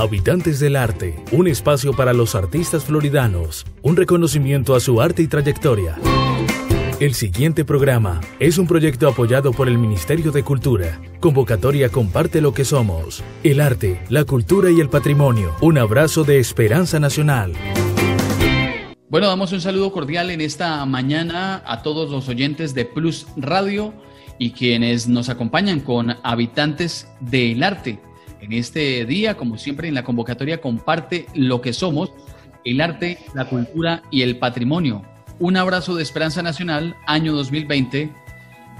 Habitantes del Arte, un espacio para los artistas floridanos, un reconocimiento a su arte y trayectoria. El siguiente programa es un proyecto apoyado por el Ministerio de Cultura. Convocatoria Comparte lo que somos. El arte, la cultura y el patrimonio. Un abrazo de esperanza nacional. Bueno, damos un saludo cordial en esta mañana a todos los oyentes de Plus Radio y quienes nos acompañan con habitantes del arte. En este día, como siempre en la convocatoria, comparte lo que somos, el arte, la cultura y el patrimonio. Un abrazo de Esperanza Nacional, año 2020.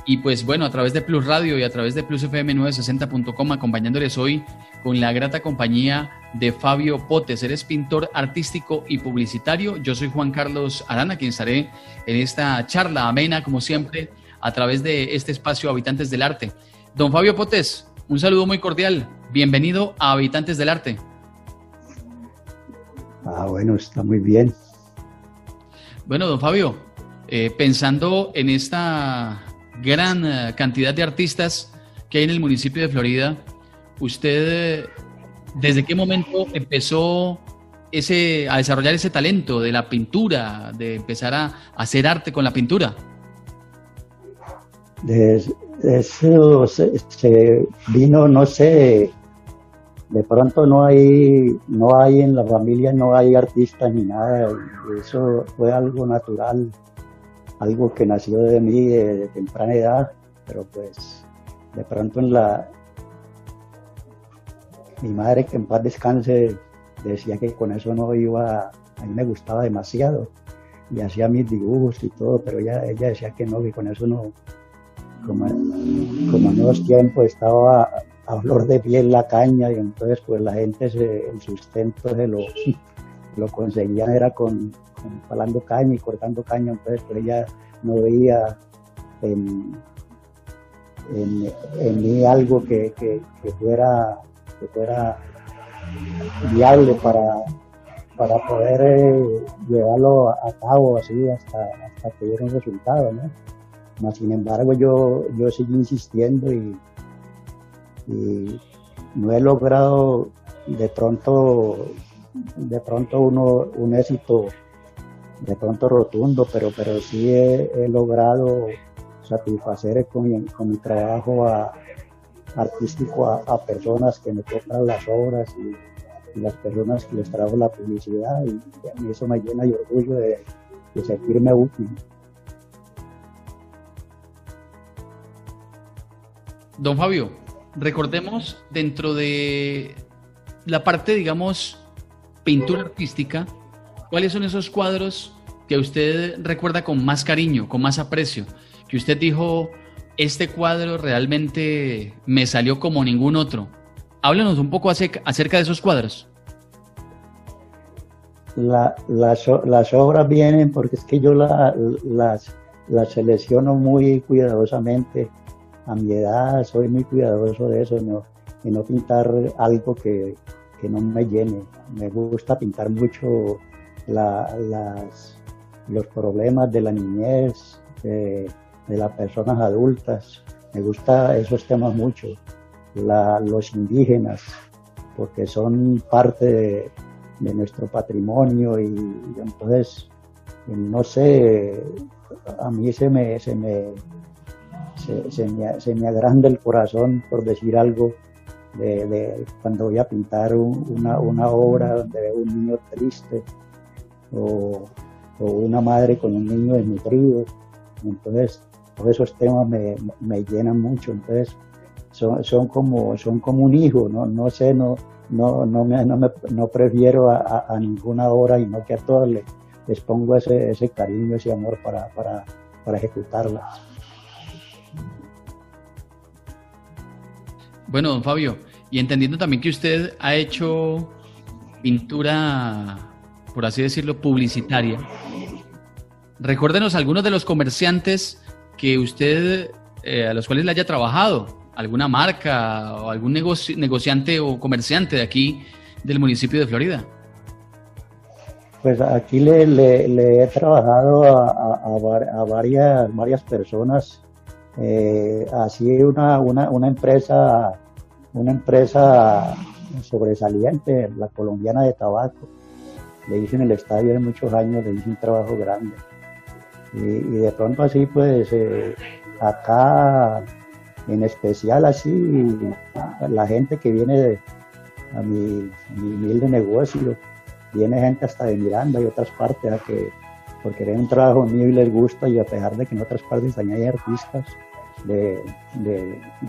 Y pues bueno, a través de Plus Radio y a través de plusfm960.com, acompañándoles hoy con la grata compañía de Fabio Potes. Eres pintor artístico y publicitario. Yo soy Juan Carlos Arana, quien estaré en esta charla amena, como siempre, a través de este espacio Habitantes del Arte. Don Fabio Potes, un saludo muy cordial. Bienvenido a Habitantes del Arte. Ah, bueno, está muy bien. Bueno, don Fabio, eh, pensando en esta gran eh, cantidad de artistas que hay en el municipio de Florida, ¿usted desde qué momento empezó ese, a desarrollar ese talento de la pintura, de empezar a, hacer arte con la pintura? eso se, vino, no sé, de pronto no hay, no hay en la familia, no hay artistas ni nada, eso fue algo natural, algo que nació de mí de, temprana edad, pero pues de pronto en la, mi madre que en paz descanse decía que con eso no iba, a mí me gustaba demasiado y hacía mis dibujos y todo, pero ella, ella decía que no, que con eso no, como, como en los tiempos estaba a flor de piel la caña y entonces pues la gente el sustento se lo, lo conseguían era con, con caña y cortando caña, entonces pues ella no veía en, en, mí algo que, que, fuera que fuera viable para, para poder eh, llevarlo a cabo así hasta, hasta que diera un resultado, ¿no? sin embargo, yo, yo sigo insistiendo y, no he logrado de pronto, de pronto uno, un éxito de pronto rotundo, pero, pero sí he, logrado satisfacer con mi, con mi trabajo artístico a, personas que me compran las obras y, las personas que les trajo la publicidad y, a mí eso me llena de orgullo de, de sentirme útil. Don Fabio, recordemos dentro de la parte, digamos, pintura artística, ¿cuáles son esos cuadros que usted recuerda con más cariño, con más aprecio? Que usted dijo, este cuadro realmente me salió como ningún otro. Háblenos un poco acerca de esos cuadros. las obras vienen porque es que yo las, las selecciono muy cuidadosamente a mi edad soy muy cuidadoso de eso, no, de no pintar algo que, no me llene. Me gusta pintar mucho las, los problemas de la niñez, de, las personas adultas. Me gusta esos temas mucho. los indígenas, porque son parte de, nuestro patrimonio y, entonces, no sé, a mí se me, se me, se, me, agranda el corazón por decir algo de, cuando voy a pintar una, obra donde veo un niño triste o, una madre con un niño desnutrido. Entonces, todos esos temas me, llenan mucho. Entonces, son, como, son como un hijo, ¿no? No sé, no, no, no, me, no, prefiero a, ninguna obra y no que a todas les, pongo ese, ese cariño, ese amor para, para, para ejecutarlas. Bueno, don Fabio, y entendiendo también que usted ha hecho pintura, por así decirlo, publicitaria, recuérdenos algunos de los comerciantes que usted, eh, a los cuales le haya trabajado, alguna marca o algún negociante o comerciante de aquí del municipio de Florida. Pues aquí le, he trabajado a, varias, varias personas eh, así una, una, una, empresa una empresa sobresaliente, la colombiana de tabaco. Le hice en el estadio de muchos años, le hice un trabajo grande. Y, de pronto así, pues, eh, acá, en especial así, la gente que viene de, a mi, mi humilde negocio, viene gente hasta de Miranda y otras partes que porque era un trabajo mío y les gusta y a pesar de que en otras partes también hay artistas de,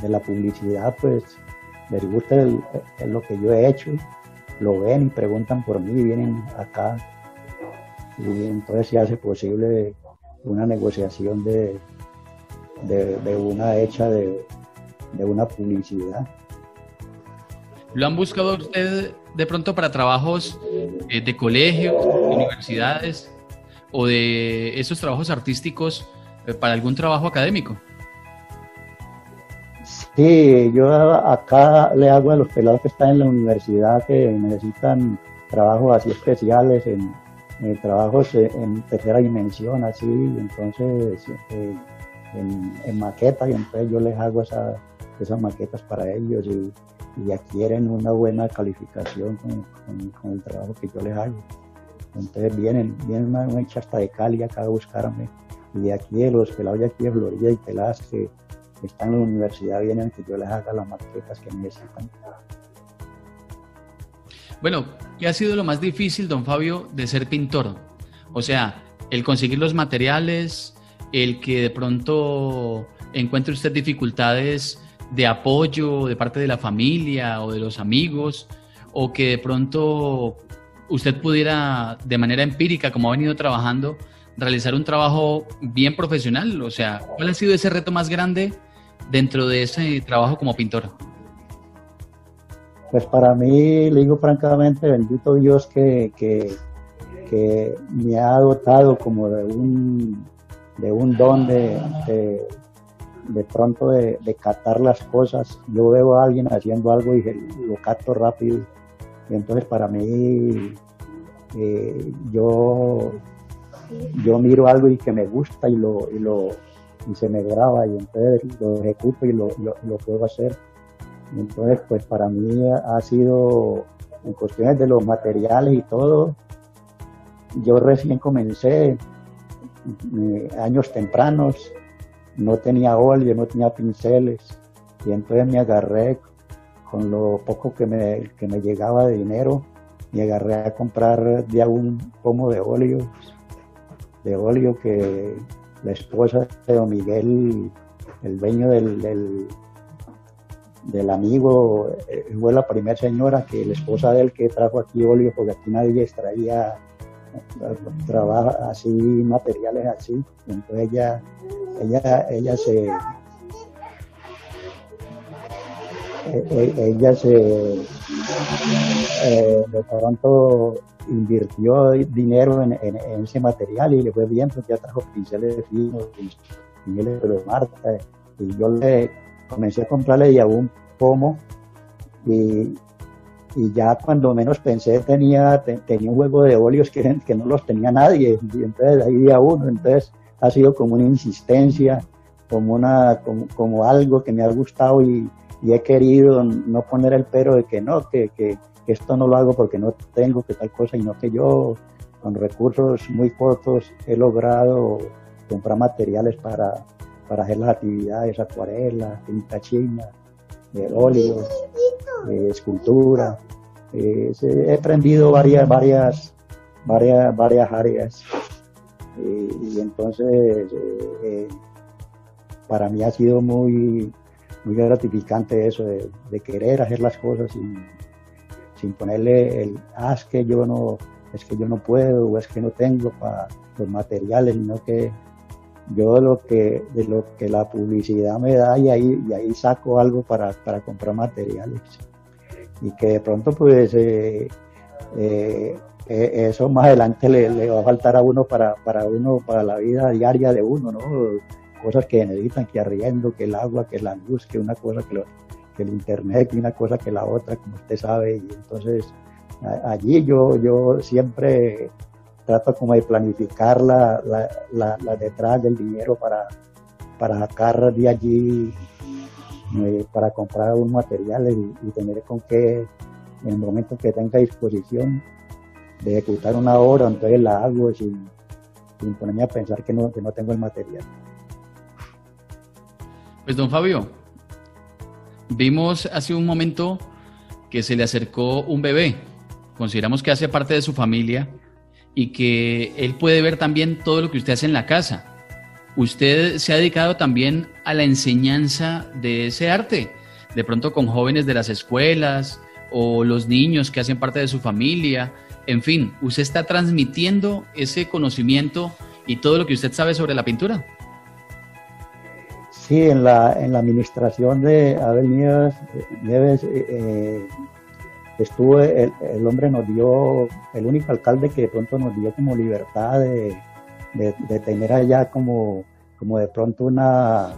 la publicidad, pues les gusta lo que yo he hecho, lo ven y preguntan por mí, vienen acá y entonces se hace posible una negociación de, de, una hecha de, una publicidad. ¿Lo han buscado usted de pronto para trabajos eh, de colegios, universidades? O de esos trabajos artísticos eh, para algún trabajo académico? Sí, yo acá le hago a los pelados que están en la universidad que necesitan trabajos así especiales, en, trabajos en tercera dimensión, así, entonces eh, en, maquetas, y entonces yo les hago esas maquetas para ellos y, adquieren una buena calificación con el trabajo que yo les hago. Entonces vienen, vienen una, una hasta de Cali acá a buscarme. Y de aquí, de los pelados de aquí de Florida y peladas que están en la universidad, vienen que yo les haga las maquetas que necesitan. Bueno, ¿qué ha sido lo más difícil, don Fabio, de ser pintor? O sea, el conseguir los materiales, el que de pronto encuentre usted dificultades de apoyo de parte de la familia o de los amigos, o que de pronto usted pudiera, de manera empírica, como ha venido trabajando, realizar un trabajo bien profesional? O sea, ¿cuál ha sido ese reto más grande dentro de ese trabajo como pintor? Pues para mí, le digo francamente, bendito Dios que, que, me ha dotado como de un, de un don de, de, pronto de, de, catar las cosas. Yo veo a alguien haciendo algo y lo cato rápido entonces para mí, eh, yo, yo miro algo y que me gusta y lo, y lo y se me graba y entonces lo ejecuto y lo, lo, puedo hacer. entonces, pues para mí ha sido, en cuestiones de los materiales y todo, yo recién comencé, eh, años tempranos, no tenía óleo, no tenía pinceles, y entonces me agarré con lo poco que me, que me llegaba de dinero, me agarré a comprar de un pomo de óleo, de óleo que la esposa de don Miguel, el dueño del, del, amigo, eh, fue la primera señora que la esposa de él que trajo aquí óleo, porque aquí nadie extraía trabaja así materiales así. Entonces ella ella ella se ella se eh, de pronto invirtió dinero en, ese material y le fue bien porque ya trajo pinceles finos, pinceles de Marta y yo le comencé a comprarle ya un pomo y, y ya cuando menos pensé tenía, tenía un juego de óleos que, que no los tenía nadie y entonces ahí día uno, entonces ha sido como una insistencia, como una como, como algo que me ha gustado y, y he querido no poner el pero de que no, que, que, esto no lo hago porque no tengo que tal cosa, sino que yo con recursos muy cortos he logrado comprar materiales para, para hacer las actividades, acuarelas, tinta china, de óleo, escultura. Eh, he aprendido varias, varias, varias, varias áreas. Eh, y entonces eh, para mí ha sido muy muy gratificante eso de, querer hacer las cosas sin, sin ponerle el ah, es que yo no es que yo no puedo o es que no tengo para los materiales sino que yo lo que de lo que la publicidad me da y ahí y ahí saco algo para, comprar materiales. Y que de pronto pues eh, eh, eh, eso más adelante le, le, va a faltar a uno para, para uno para la vida diaria de uno no cosas que necesitan, que arriendo, que el agua, que la luz, que una cosa, que, que el internet, que una cosa, que la otra, como usted sabe. Y entonces allí yo, yo siempre trato como de planificar la, la, la, detrás del dinero para, para sacar de allí, eh, para comprar un material y, tener con qué, en el momento que tenga disposición de ejecutar una obra, entonces la hago sin, sin ponerme a pensar que no, que no tengo el material. Pues don Fabio, vimos hace un momento que se le acercó un bebé. Consideramos que hace parte de su familia y que él puede ver también todo lo que usted hace en la casa. Usted se ha dedicado también a la enseñanza de ese arte, de pronto con jóvenes de las escuelas o los niños que hacen parte de su familia. En fin, usted está transmitiendo ese conocimiento y todo lo que usted sabe sobre la pintura. Sí, en la, en la administración de Abel Nieves, eh, eh, estuvo, el, hombre nos dio, el único alcalde que de pronto nos dio como libertad de, tener allá como, como de pronto una,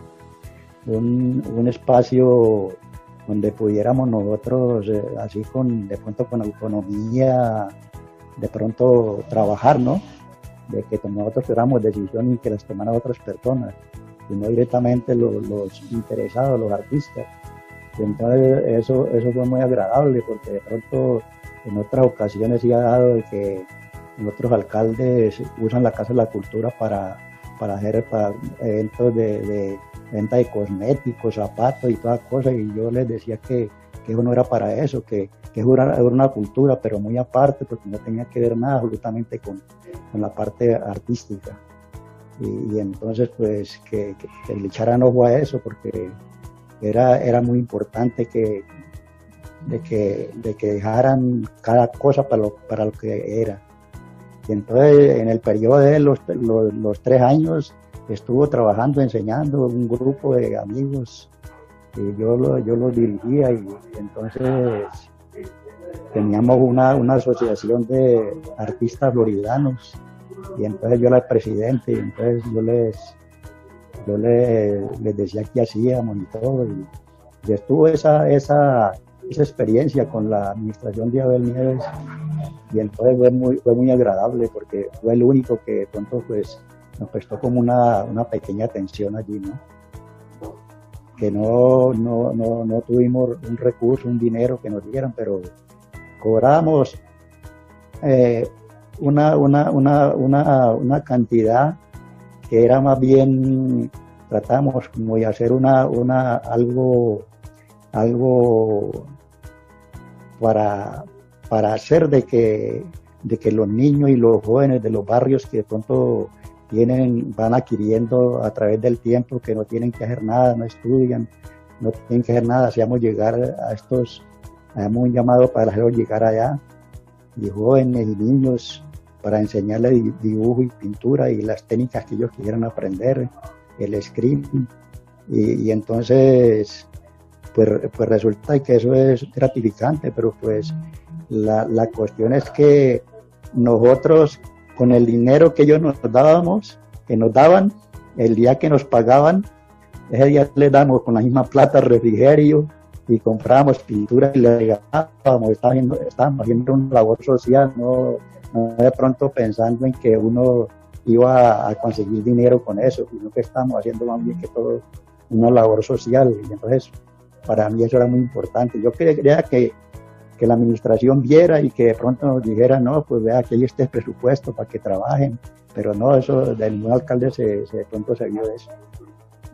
un, espacio donde pudiéramos nosotros, eh, así con, de pronto con autonomía, de pronto trabajar, ¿no? De que nosotros tomáramos decisiones y que las tomaran otras personas y directamente los, interesados, los artistas. Y entonces eso, eso fue muy agradable porque de pronto en otras ocasiones sí ha dado de que otros alcaldes usan la Casa de la Cultura para, para hacer eventos de, venta de cosméticos, zapatos y todas cosas y yo les decía que, que eso no era para eso, que, que era, era, una cultura pero muy aparte porque no tenía que ver nada absolutamente con, con la parte artística y, entonces pues que, le echaran ojo a eso porque era, era muy importante que de que, de que dejaran cada cosa para lo, para lo que era. Y entonces en el periodo de los, los, tres años estuvo trabajando, enseñando un grupo de amigos y yo lo, yo los dirigía y, entonces teníamos una, una asociación de artistas floridanos y entonces yo era el presidente y entonces yo les yo les, les decía qué hacíamos y todo y, estuvo esa, esa, esa experiencia con la administración de Abel Nieves y entonces fue muy, fue muy agradable porque fue el único que pronto pues nos prestó como una, una pequeña atención allí, ¿no? Que no, no, no, no tuvimos un recurso, un dinero que nos dieran, pero cobramos eh, una, una, una, una, cantidad que era más bien, tratamos como de hacer una, una, algo, algo para, para hacer de que, de que los niños y los jóvenes de los barrios que de pronto tienen, van adquiriendo a través del tiempo, que no tienen que hacer nada, no estudian, no tienen que hacer nada, hacíamos llegar a estos, hagamos un llamado para hacerlos llegar allá, y jóvenes y niños para enseñarles dibujo y pintura y las técnicas que ellos quieran aprender, el script. Y, entonces, pues, pues resulta que eso es gratificante, pero pues la, la cuestión es que nosotros con el dinero que ellos nos dábamos, que nos daban, el día que nos pagaban, ese día le damos con la misma plata refrigerio, y comprábamos pintura y le regalábamos, estábamos, haciendo una labor social, no, de pronto pensando en que uno iba a, conseguir dinero con eso, sino que estábamos haciendo más bien que todo una labor social. Y entonces, para mí eso era muy importante. Yo creía que, que la administración viera y que de pronto nos dijera, no, pues vea que hay este presupuesto para que trabajen, pero no, eso de ningún alcalde se, se de pronto se vio eso.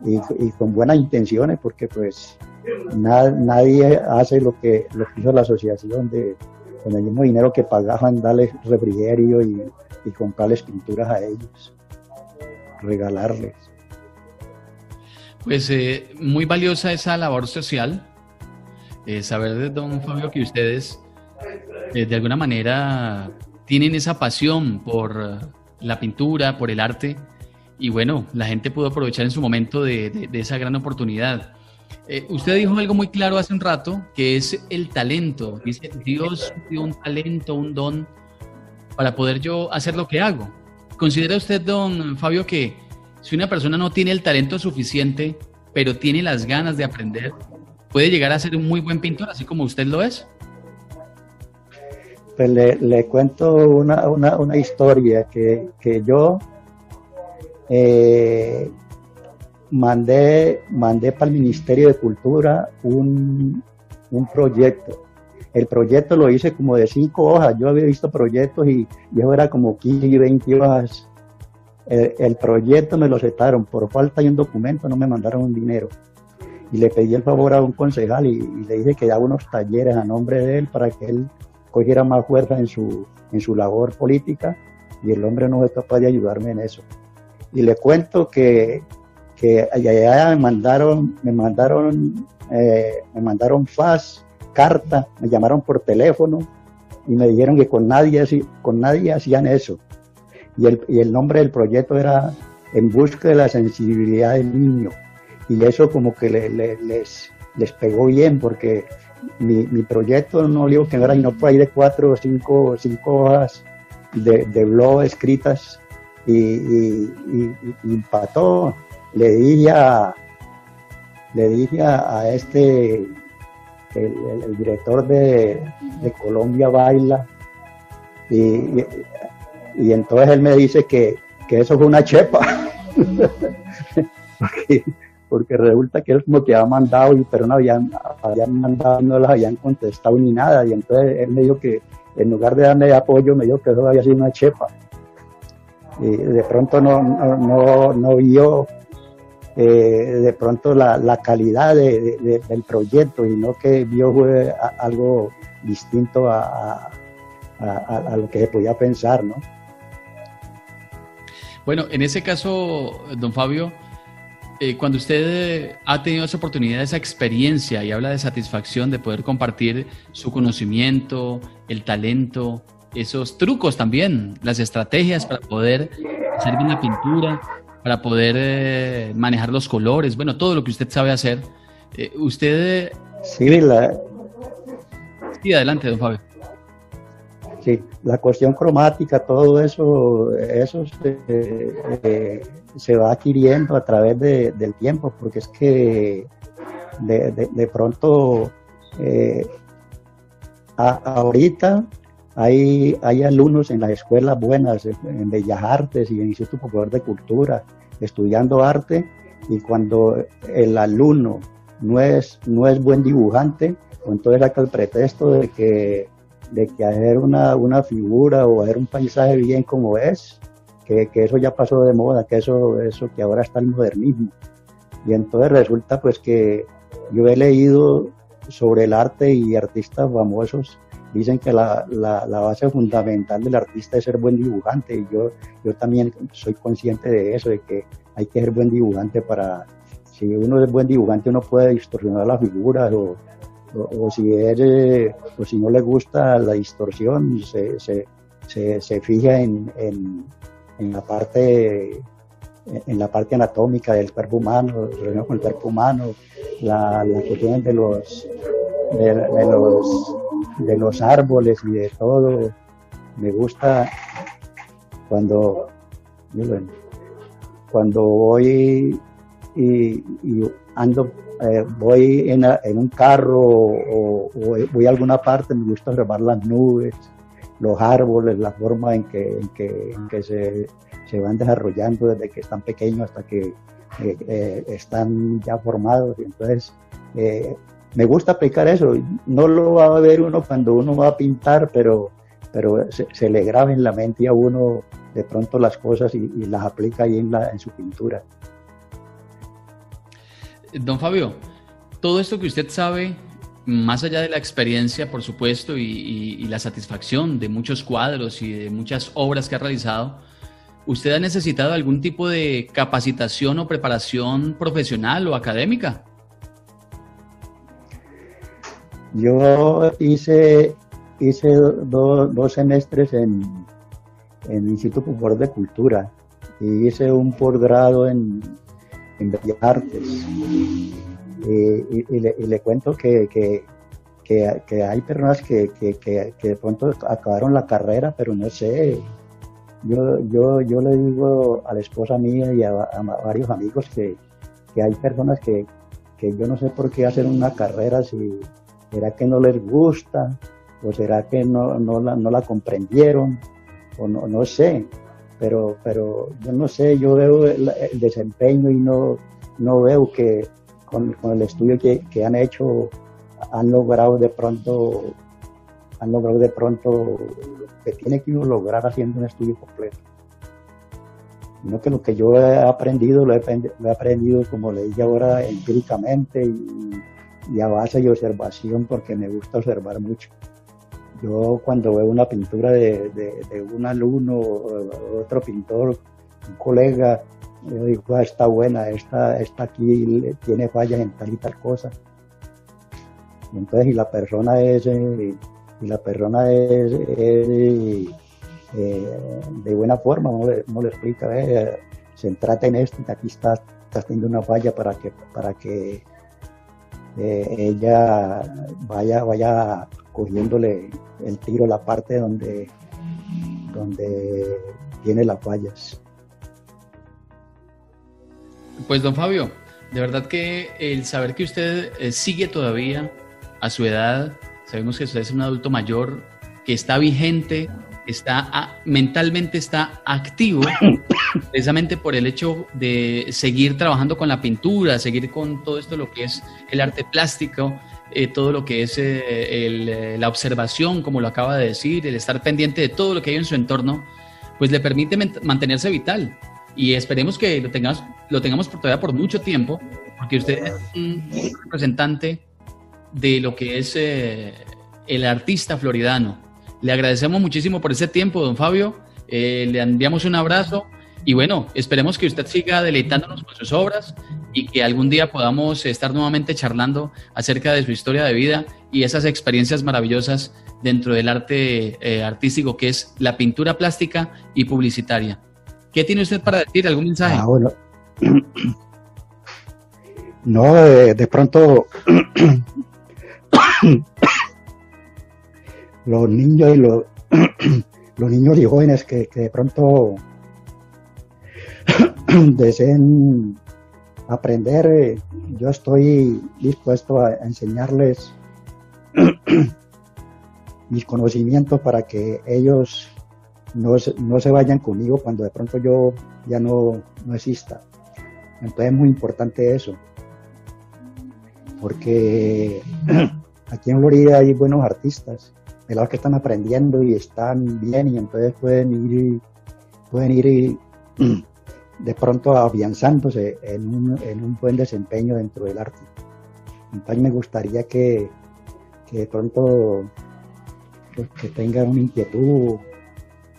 Y, con buenas intenciones, porque pues nadie hace lo que, lo hizo la asociación de con el mismo dinero que pagaban darles refrigerio y, comprarles pinturas a ellos, regalarles. Pues eh, muy valiosa esa labor social. Eh, saber de don Fabio que ustedes eh, de alguna manera tienen esa pasión por la pintura, por el arte. Y bueno, la gente pudo aprovechar en su momento de esa gran oportunidad. Eh, usted dijo algo muy claro hace un rato, que es el talento. Dice, Dios dio un talento, un don para poder yo hacer lo que hago. ¿Considera usted, don Fabio, que si una persona no tiene el talento suficiente, pero tiene las ganas de aprender, puede llegar a ser un muy buen pintor, así como usted lo es? Pues le, cuento una, una, historia que, que yo eh, mandé, mandé para el Ministerio de Cultura un, un proyecto el proyecto lo hice como de cinco hojas. Yo había visto proyectos y, yo era como 15 y 20 hojas. El, proyecto me lo aceptaron. Por falta de un documento no me mandaron un dinero. Y le pedí el favor a un concejal y, le dije que daba unos talleres a nombre de él para que él cogiera más fuerza en su, en su labor política. Y el hombre no fue capaz de ayudarme en eso. Y le cuento que, que allá me mandaron, me mandaron, eh, me mandaron faz carta, me llamaron por teléfono y me dijeron que con nadie, con nadie hacían eso. Y el, y el nombre del proyecto era En busca de la sensibilidad del niño. Y eso como que les, les pegó bien porque mi, mi, proyecto no digo que era no por ahí de cuatro o cinco, cinco hojas de, de blog escritas y, y, y, impactó. Le dije a, le dije a este el, director de, Colombia baila y, y, entonces él me dice que, eso fue una chepa. Porque, resulta que él como que había mandado pero no habían, habían mandado no les habían contestado ni nada y entonces él me dijo que en lugar de darme apoyo me dijo que eso había sido una chepa. Y de pronto no, no, no vio eh, de pronto la, calidad del proyecto y no que vio algo distinto a, lo que se podía pensar, ¿no? Bueno, en ese caso, don Fabio, eh, cuando usted ha tenido esa oportunidad, esa experiencia y habla de satisfacción de poder compartir su conocimiento, el talento, esos trucos también, las estrategias para poder hacer bien la pintura, para poder eh, manejar los colores, bueno, todo lo que usted sabe hacer. Eh, usted... Sí, la... Sí, adelante, don Fabio. Sí, la cuestión cromática, todo eso, eso se, eh, va adquiriendo a través del tiempo, porque es que de, pronto ahorita hay, alumnos en las escuelas buenas, en Bellas Artes y en el Instituto Popular de Cultura, estudiando arte, y cuando el alumno no es, no es buen dibujante, pues entonces saca el pretexto de que, de que hacer una, una figura o hacer un paisaje bien como es, que, que, eso ya pasó de moda, que eso, eso que ahora está el modernismo. Y entonces resulta pues que yo he leído sobre el arte y artistas famosos dicen que la, la, base fundamental del artista es ser buen dibujante y yo, yo también soy consciente de eso, de que hay que ser buen dibujante para, si uno es buen dibujante uno puede distorsionar las figuras o, o, si, es, o si no le gusta la distorsión se, se, se, fija en, en, la parte en la parte anatómica del cuerpo humano, con el cuerpo humano, la, la cuestión de los de, los de los árboles y de todo. Me gusta cuando, cuando voy y, ando, eh, voy en, un carro o, voy a alguna parte, me gusta observar las nubes, los árboles, la forma en que, en que, que se, se, van desarrollando desde que están pequeños hasta que eh, eh, están ya formados. Y entonces, me gusta aplicar eso. No lo va a ver uno cuando uno va a pintar, pero, pero se, le graba en la mente a uno de pronto las cosas y, las aplica ahí en, la, en su pintura. Don Fabio, todo esto que usted sabe, más allá de la experiencia, por supuesto, y, y, la satisfacción de muchos cuadros y de muchas obras que ha realizado, ¿usted ha necesitado algún tipo de capacitación o preparación profesional o académica? Yo hice, hice dos semestres en, el Instituto Popular de Cultura y hice un posgrado en, en Bellas Artes. Y, le, cuento que, que, hay personas que, de pronto acabaron la carrera, pero no sé. Yo, yo, yo le digo a la esposa mía y a, varios amigos que, hay personas que, que yo no sé por qué hacen una carrera si, ¿Será que no les gusta? ¿O será que no, no, la, no la comprendieron? O no, no sé. Pero, pero yo no sé, yo veo el, desempeño y no, no veo que con, el estudio que, han hecho han logrado de pronto han logrado de pronto lo que tiene que lograr haciendo un estudio completo. Sino que lo que yo he aprendido, lo he, aprendido, como le dije ahora, empíricamente y, a base de observación, porque me gusta observar mucho. Yo cuando veo una pintura de, un alumno otro pintor, un colega, yo digo, ah, está buena, esta, esta aquí tiene fallas en tal y tal cosa. entonces, y la persona es, eh, y la persona es, eh, de buena forma, no le, no le explica, eh, se trata en esto, y aquí estás, estás teniendo una falla para que, para que ella vaya, vaya cogiéndole el tiro la parte donde, donde tiene las fallas. Pues don Fabio, de verdad que el saber que usted eh, sigue todavía a su edad, sabemos que usted es un adulto mayor, que está vigente, está mentalmente está activo, precisamente por el hecho de seguir trabajando con la pintura, seguir con todo esto lo que es el arte plástico, eh, todo lo que es eh, la observación, como lo acaba de decir, el estar pendiente de todo lo que hay en su entorno, pues le permite mantenerse vital y esperemos que lo tengamos, lo tengamos por todavía por mucho tiempo, porque usted es un representante de lo que es eh, el artista floridano. Le agradecemos muchísimo por ese tiempo, don Fabio. Eh, le enviamos un abrazo y bueno, esperemos que usted siga deleitándonos con sus obras y que algún día podamos estar nuevamente charlando acerca de su historia de vida y esas experiencias maravillosas dentro del arte eh, artístico que es la pintura plástica y publicitaria. ¿Qué tiene usted para decir? ¿Algún mensaje? Ah, bueno. No, de, pronto los niños y los, niños y jóvenes que, de pronto deseen aprender, yo estoy dispuesto a enseñarles mis conocimientos para que ellos no, no se vayan conmigo cuando de pronto yo ya no, no exista. Entonces es muy importante eso, porque aquí en Florida hay buenos artistas, los que están aprendiendo y están bien y entonces pueden ir, pueden ir de pronto afianzándose en un, en un buen desempeño dentro del arte. Entonces me gustaría que, que de pronto pues, que tengan una inquietud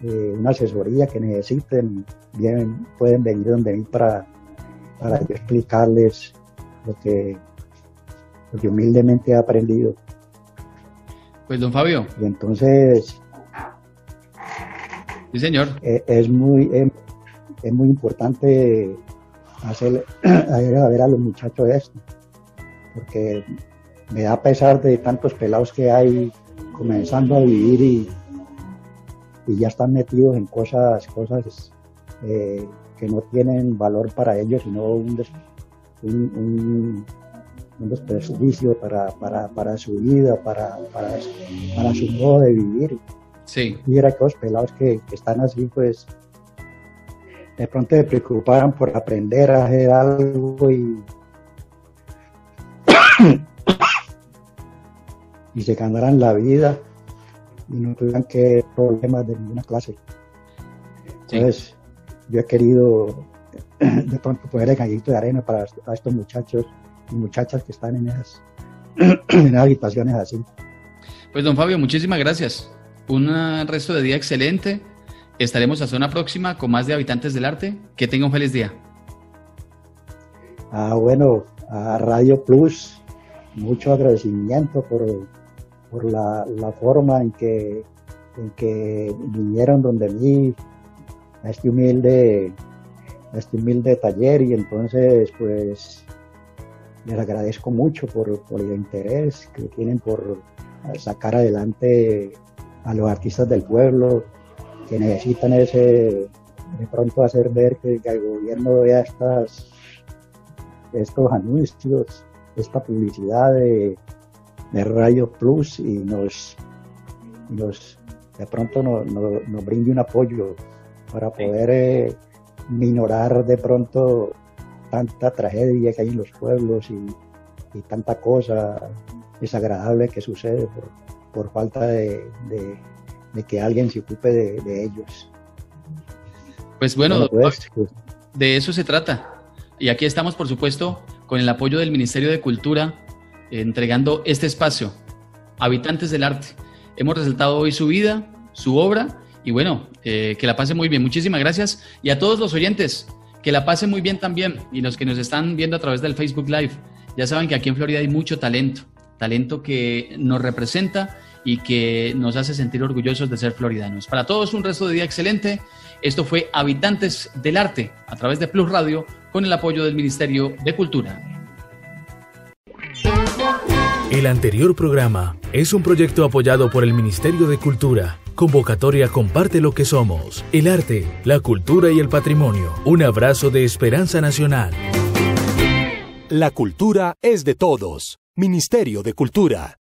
eh, una asesoría que necesiten, bien, pueden venir donde mí para, para explicarles lo que, humildemente he aprendido. Pues don Fabio. Y entonces... Sí, señor. Eh, es, muy, es, muy importante hacer a ver a los muchachos esto, porque me da pesar de tantos pelados que hay comenzando a vivir y, y ya están metidos en cosas, cosas eh, que no tienen valor para ellos, sino un, un, desperdicio para, para, para, su vida, para, para, para, su modo de vivir. Sí. Y era que los pelados que, están así, pues de pronto se preocuparan por aprender a hacer algo y, y se ganaran la vida y no tuvieran que problemas de ninguna clase. Entonces, yo he querido de pronto poner el gallito de arena para estos muchachos y muchachas que están en esas, en habitaciones así. Pues don Fabio, muchísimas gracias. Un resto de día excelente. Estaremos hasta una próxima con más de Habitantes del Arte. Que tenga un feliz día. Ah, bueno, a Radio Plus, mucho agradecimiento por por la, forma en que, en que vinieron donde mí a este humilde, a este humilde taller y entonces pues les agradezco mucho por, por el interés que tienen por sacar adelante a los artistas del pueblo que necesitan ese de pronto hacer ver que, el gobierno vea estas estos anuncios esta publicidad de, de Radio Plus y nos, nos de pronto nos, nos, brinde un apoyo para poder eh, minorar de pronto tanta tragedia que hay en los pueblos y, tanta cosa desagradable que sucede por, por falta de, que alguien se ocupe de, ellos. Pues bueno, pues, pues. de eso se trata. Y aquí estamos, por supuesto, con el apoyo del Ministerio de Cultura, entregando este espacio, Habitantes del Arte. Hemos resaltado hoy su vida, su obra, y bueno, eh, que la pase muy bien. Muchísimas gracias. Y a todos los oyentes, que la pase muy bien también. Y los que nos están viendo a través del Facebook Live, ya saben que aquí en Florida hay mucho talento, talento que nos representa y que nos hace sentir orgullosos de ser floridanos. Para todos un resto de día excelente. Esto fue Habitantes del Arte a través de Plus Radio con el apoyo del Ministerio de Cultura. El anterior programa es un proyecto apoyado por el Ministerio de Cultura. Convocatoria Comparte lo que somos, el arte, la cultura y el patrimonio. Un abrazo de esperanza nacional. La cultura es de todos. Ministerio de Cultura.